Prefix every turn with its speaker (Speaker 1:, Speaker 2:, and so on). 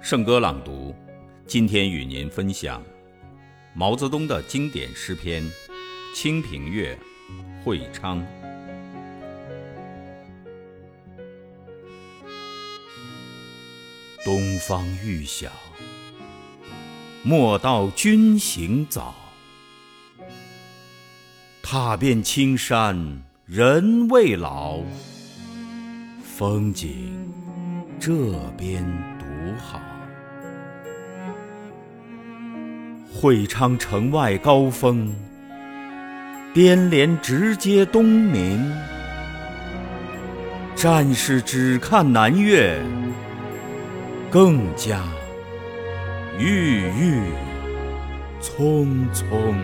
Speaker 1: 圣歌朗读，今天与您分享毛泽东的经典诗篇《清平乐·会昌》。东方欲晓，莫道君行早。踏遍青山人未老，风景这边好。会昌城外高峰，颠连直接东明。战士只看南岳，更加郁郁葱葱。